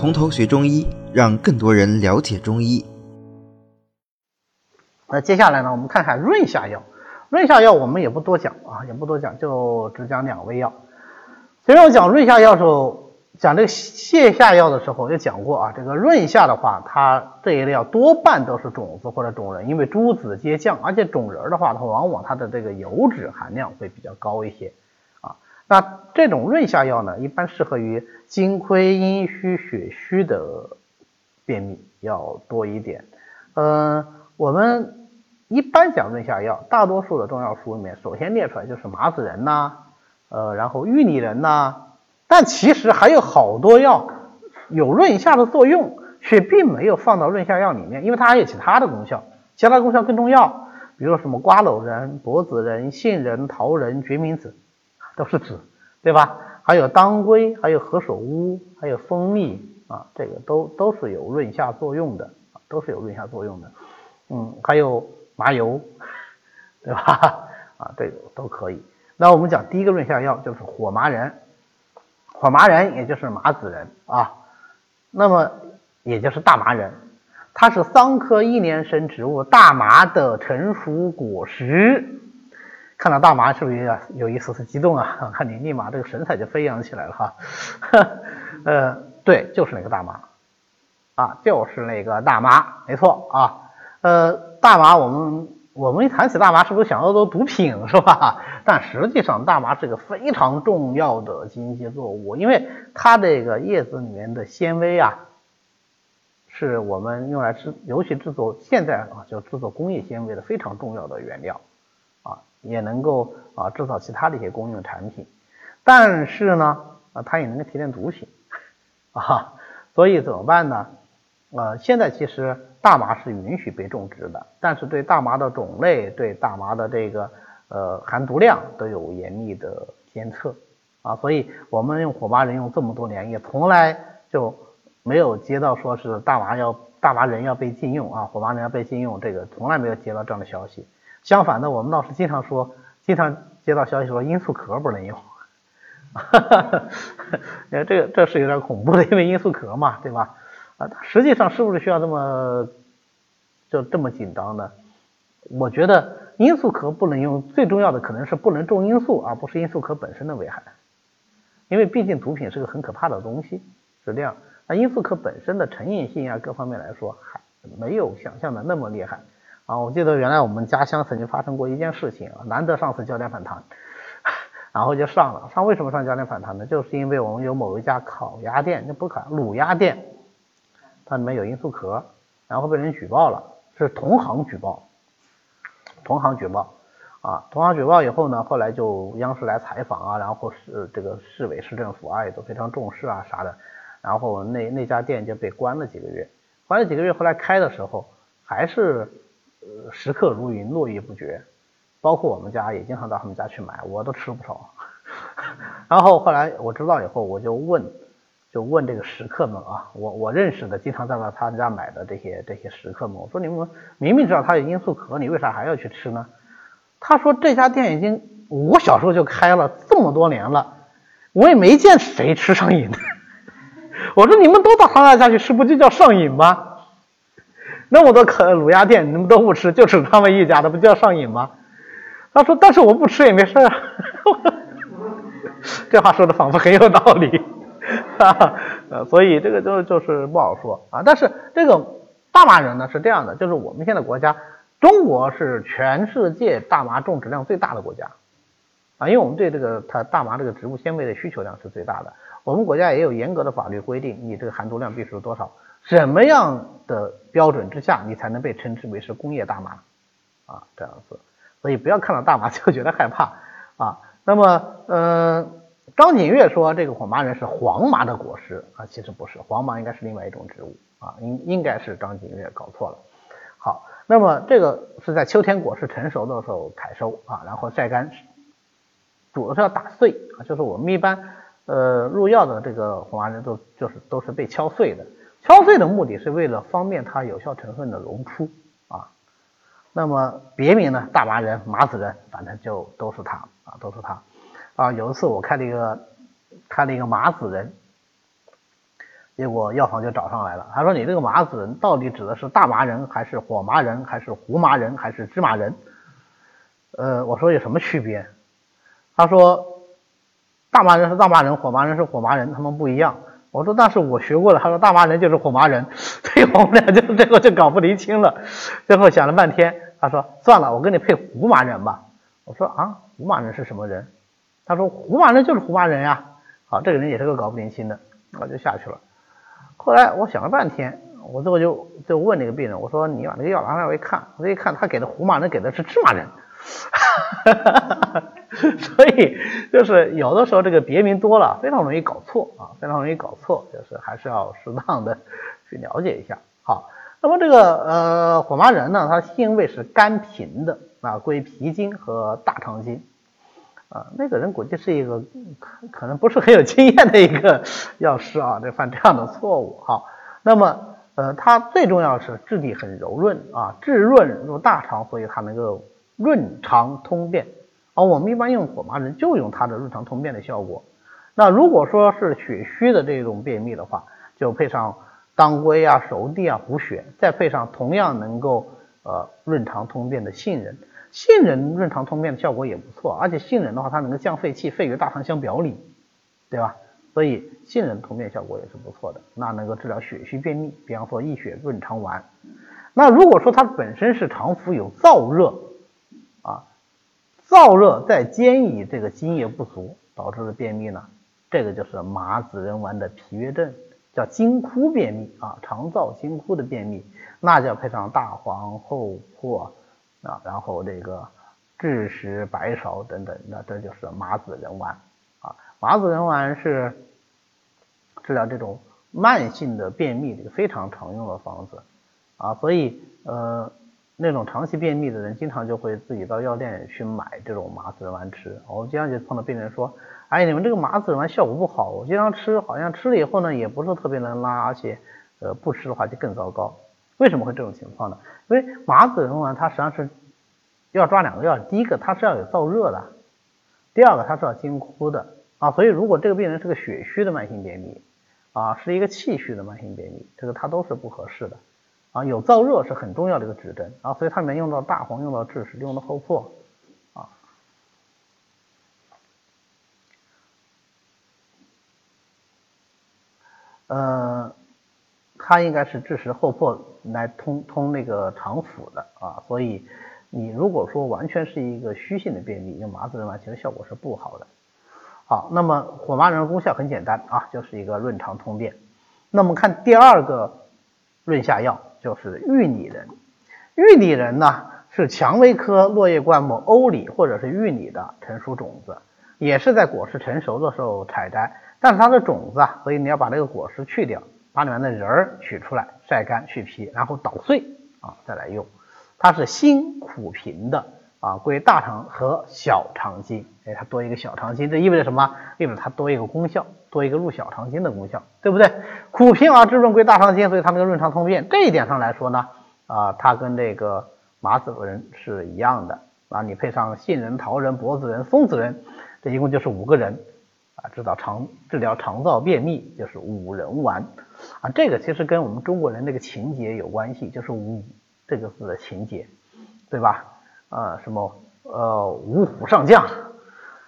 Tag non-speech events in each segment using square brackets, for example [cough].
从头学中医，让更多人了解中医。那接下来呢，我们看看润下药。润下药我们也不多讲啊，也不多讲，就只讲两味药。其实我讲润下药的时候，讲这个泻下药的时候也讲过啊。这个润下的话，它这一类药多半都是种子或者种仁，因为诸子皆降，而且种仁的话，它往往它的这个油脂含量会比较高一些。那这种润下药呢，一般适合于金亏、阴虚、血虚的便秘要多一点。嗯，我们。一般讲润下药，大多数的中药书里面首先列出来就是麻子仁呐，呃，然后玉里仁呐，但其实还有好多药有润下的作用，却并没有放到润下药里面，因为它还有其他的功效，其他功效更重要，比如说什么瓜蒌仁、柏子仁、杏仁、桃仁、决明子，都是子，对吧？还有当归，还有何首乌，还有蜂蜜啊，这个都都是有润下作用的，都是有润下作用的，嗯，还有。麻油，对吧？啊，这个都可以。那我们讲第一个润下药就是火麻仁，火麻仁也就是麻子仁啊，那么也就是大麻仁，它是桑科一年生植物大麻的成熟果实。看到大麻是不是有有一丝丝激动啊？[laughs] 看你立马这个神采就飞扬起来了哈。[laughs] 呃，对，就是那个大麻啊，就是那个大麻，没错啊。呃，大麻，我们我们一谈起大麻，是不是想到都毒品是吧？[laughs] 但实际上，大麻是个非常重要的经济作物，因为它这个叶子里面的纤维啊，是我们用来制，尤其制作现在啊，就制作工业纤维的非常重要的原料，也能够啊制造其他的一些公用产品。但是呢，啊，它也能够提炼毒品啊，所以怎么办呢？呃，现在其实。大麻是允许被种植的，但是对大麻的种类、对大麻的这个呃含毒量都有严密的监测啊，所以我们用火麻仁用这么多年，也从来就没有接到说是大麻要大麻仁要被禁用啊，火麻仁要被禁用，这个从来没有接到这样的消息。相反的，我们倒是经常说，经常接到消息说罂粟壳不能用，哈哈哈，这个这是有点恐怖的，因为罂粟壳嘛，对吧？啊，实际上是不是需要这么就这么紧张呢？我觉得罂粟壳不能用，最重要的可能是不能种罂粟，而不是罂粟壳本身的危害。因为毕竟毒品是个很可怕的东西，是这样。那罂粟壳本身的成瘾性啊，各方面来说还没有想象的那么厉害啊。我记得原来我们家乡曾经发生过一件事情啊，难得上次焦点反弹，[laughs] 然后就上了。上为什么上焦点反弹呢？就是因为我们有某一家烤鸭店，那不烤卤鸭店。它里面有罂粟壳，然后被人举报了，是同行举报，同行举报啊，同行举报以后呢，后来就央视来采访啊，然后是这个市委市政府啊也都非常重视啊啥的，然后那那家店就被关了几个月，关了几个月，后来开的时候还是呃食客如云，络绎不绝，包括我们家也经常到他们家去买，我都吃不少。[laughs] 然后后来我知道以后，我就问。就问这个食客们啊，我我认识的经常在他他家买的这些这些食客们，我说你们明明知道它有罂粟壳，你为啥还要去吃呢？他说这家店已经我小时候就开了这么多年了，我也没见谁吃上瘾的。[laughs] 我说你们都到他那家去吃，不就叫上瘾吗？那么多可卤鸭店，你们都不吃，[laughs] 就吃他们一家的，不就要上瘾吗？他说但是我不吃也没事啊。[laughs] 这话说的仿佛很有道理。哈，[laughs] 呃，所以这个就就是不好说啊。但是这个大麻仁呢是这样的，就是我们现在国家，中国是全世界大麻种植量最大的国家啊，因为我们对这个它大麻这个植物纤维的需求量是最大的。我们国家也有严格的法律规定，你这个含毒量必须是多少，什么样的标准之下，你才能被称之为是工业大麻啊？这样子，所以不要看到大麻就觉得害怕啊。那么，嗯。张景岳说这个火麻仁是黄麻的果实啊，其实不是，黄麻应该是另外一种植物啊，应应该是张景岳搞错了。好，那么这个是在秋天果实成熟的时候采收啊，然后晒干，主要是要打碎啊，就是我们一般呃入药的这个火麻仁都就是都是被敲碎的，敲碎的目的是为了方便它有效成分的溶出啊。那么别名呢，大麻仁、麻子仁，反正就都是它啊，都是它。啊，有一次我开了一个开了一个麻子仁，结果药房就找上来了，他说你这个麻子仁到底指的是大麻仁还是火麻仁还是胡麻仁还是芝麻仁？呃，我说有什么区别？他说大麻仁是大麻仁，火麻仁是火麻仁，他们不一样。我说那是我学过的，他说大麻仁就是火麻仁，[laughs] 所以我们俩就最后就搞不离清了。最后想了半天，他说算了，我给你配胡麻仁吧。我说啊，胡麻仁是什么人？他说胡麻仁就是胡麻仁呀。好，这个人也是个搞不离清的，我就下去了。后来我想了半天，我最后就就问那个病人，我说你把那个药拿来我一看，我一看他给的胡麻仁给的是芝麻仁，[laughs] [laughs] 所以就是有的时候这个别名多了，非常容易搞错啊，非常容易搞错，就是还是要适当的 [laughs] 去了解一下。好，那么这个呃火麻仁呢，它性味是甘平的啊，归脾经和大肠经。啊，那个人估计是一个可能不是很有经验的一个药师啊，就犯这样的错误。好，那么呃，它最重要是质地很柔润啊，质润入大肠，所以它能够润肠通便。而我们一般用火麻仁就用它的润肠通便的效果。那如果说是血虚的这种便秘的话，就配上当归啊、熟地啊补血，再配上同样能够呃润肠通便的杏仁。杏仁润肠通便的效果也不错，而且杏仁的话，它能够降肺气，肺与大肠相表里，对吧？所以杏仁通便效果也是不错的，那能够治疗血虚便秘，比方说益血润肠丸。那如果说它本身是肠腑有燥热，燥热再兼以这个津液不足导致的便秘呢，这个就是麻子仁丸的脾约症，叫津枯便秘啊，肠燥津枯的便秘，那就要配上大黄、厚朴。啊，然后这个枳实、白芍等等，那这就是麻子仁丸啊。麻子仁丸是治疗这种慢性的便秘的一个非常常用的方子啊。所以呃，那种长期便秘的人，经常就会自己到药店去买这种麻子仁丸吃。我们经常就碰到病人说，哎，你们这个麻子仁丸效果不好，我经常吃，好像吃了以后呢，也不是特别能拉，而且呃不吃的话就更糟糕。为什么会这种情况呢？因为麻子仁丸它实际上是要抓两个药，第一个它是要有燥热的，第二个它是要经枯的啊。所以如果这个病人是个血虚的慢性便秘啊，是一个气虚的慢性便秘，这个它都是不合适的啊。有燥热是很重要的一个指针啊，所以它里面用到大黄，用到枳实，用到厚朴啊。呃。它应该是枳实厚朴来通通那个肠腑的啊，所以你如果说完全是一个虚性的便秘，用麻子仁丸其实效果是不好的。好，那么火麻仁功效很简单啊，就是一个润肠通便。那么看第二个润下药就是玉拟仁。玉拟仁呢是蔷薇科落叶灌木欧李或者是玉拟的成熟种子，也是在果实成熟的时候采摘，但是它的种子啊，所以你要把这个果实去掉。把里面的仁儿取出来，晒干去皮，然后捣碎啊，再来用。它是辛苦平的啊，归大肠和小肠经。哎，它多一个小肠经，这意味着什么？意味着它多一个功效，多一个入小肠经的功效，对不对？苦平而滋润，归大肠经，所以它那个润肠通便。这一点上来说呢，啊，它跟这个麻子仁是一样的啊。你配上杏仁、桃仁、柏子仁、松子仁，这一共就是五个人。啊，治疗肠治疗肠燥便秘就是五仁丸啊，这个其实跟我们中国人那个情节有关系，就是五这个字的情节，对吧？啊，什么呃五虎上将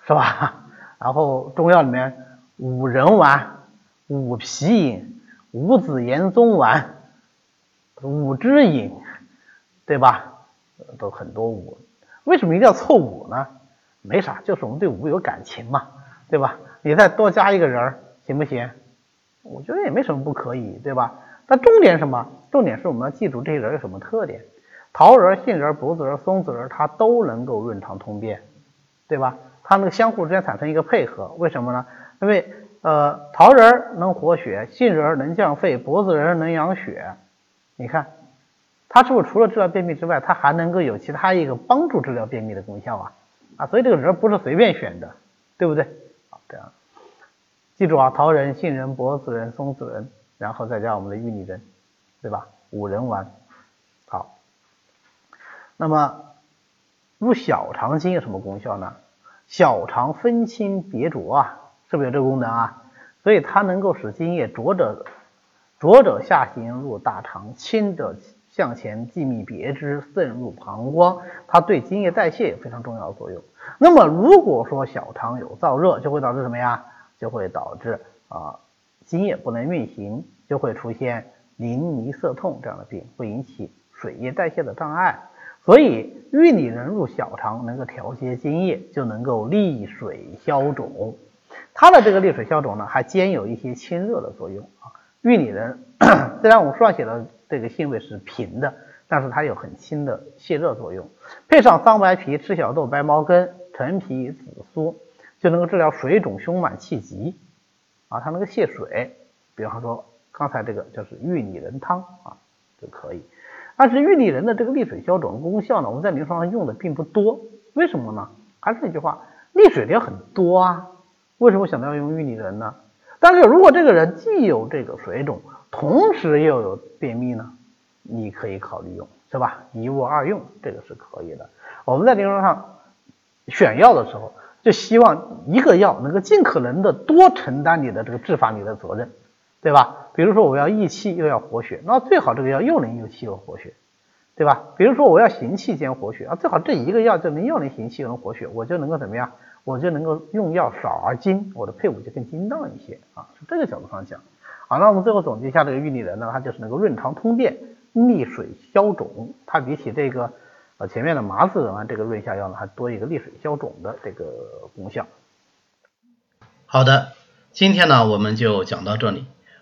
是吧？[laughs] 然后中药里面五仁丸、五皮饮、五子延宗丸、五汁饮，对吧？都很多五，为什么一定要凑五呢？没啥，就是我们对五有感情嘛，对吧？你再多加一个人儿行不行？我觉得也没什么不可以，对吧？但重点什么？重点是我们要记住这些人有什么特点。桃仁、杏仁、柏子仁、松子仁，它都能够润肠通便，对吧？它们相互之间产生一个配合，为什么呢？因为呃，桃仁能活血，杏仁能降肺，柏子仁能养血。你看，它是不是除了治疗便秘之外，它还能够有其他一个帮助治疗便秘的功效啊？啊，所以这个人不是随便选的，对不对？好这样，记住啊，桃仁、杏仁、柏子仁、松子仁，然后再加我们的玉米仁，对吧？五仁丸，好。那么入小肠经有什么功效呢？小肠分清别浊啊，是不是有这个功能啊？所以它能够使津液浊者浊者下行入大肠，清者向前既密别支渗入膀胱，它对津液代谢有非常重要的作用。那么如果说小肠有燥热，就会导致什么呀？就会导致啊津液不能运行，就会出现淋漓涩痛这样的病，会引起水液代谢的障碍。所以玉里仁入小肠能够调节津液，就能够利水消肿。它的这个利水消肿呢，还兼有一些清热的作用啊。玉里仁虽然我们书上写的这个性味是平的，但是它有很轻的泻热作用。配上桑白皮、赤小豆、白茅根、陈皮、紫苏，就能够治疗水肿、胸满、气急啊。它能够泻水，比方说刚才这个就是玉里仁汤啊就可以。但是玉立仁的这个利水消肿功效呢，我们在临床上用的并不多。为什么呢？还是那句话，利水的很多啊。为什么想到要用玉立仁呢？但是如果这个人既有这个水肿，同时又有便秘呢，你可以考虑用，是吧？一物二用，这个是可以的。我们在临床上选药的时候，就希望一个药能够尽可能的多承担你的这个治法你的责任，对吧？比如说我要益气又要活血，那最好这个药又能益气又活血，对吧？比如说我要行气兼活血啊，最好这一个药就能又能行气又能活血，我就能够怎么样？我就能够用药少而精，我的配伍就更精当一些啊，从这个角度上讲。好，那我们最后总结一下这个玉立仁呢，它就是能够润肠通便、利水消肿，它比起这个呃前面的麻子仁啊这个润下药呢，还多一个利水消肿的这个功效。好的，今天呢我们就讲到这里。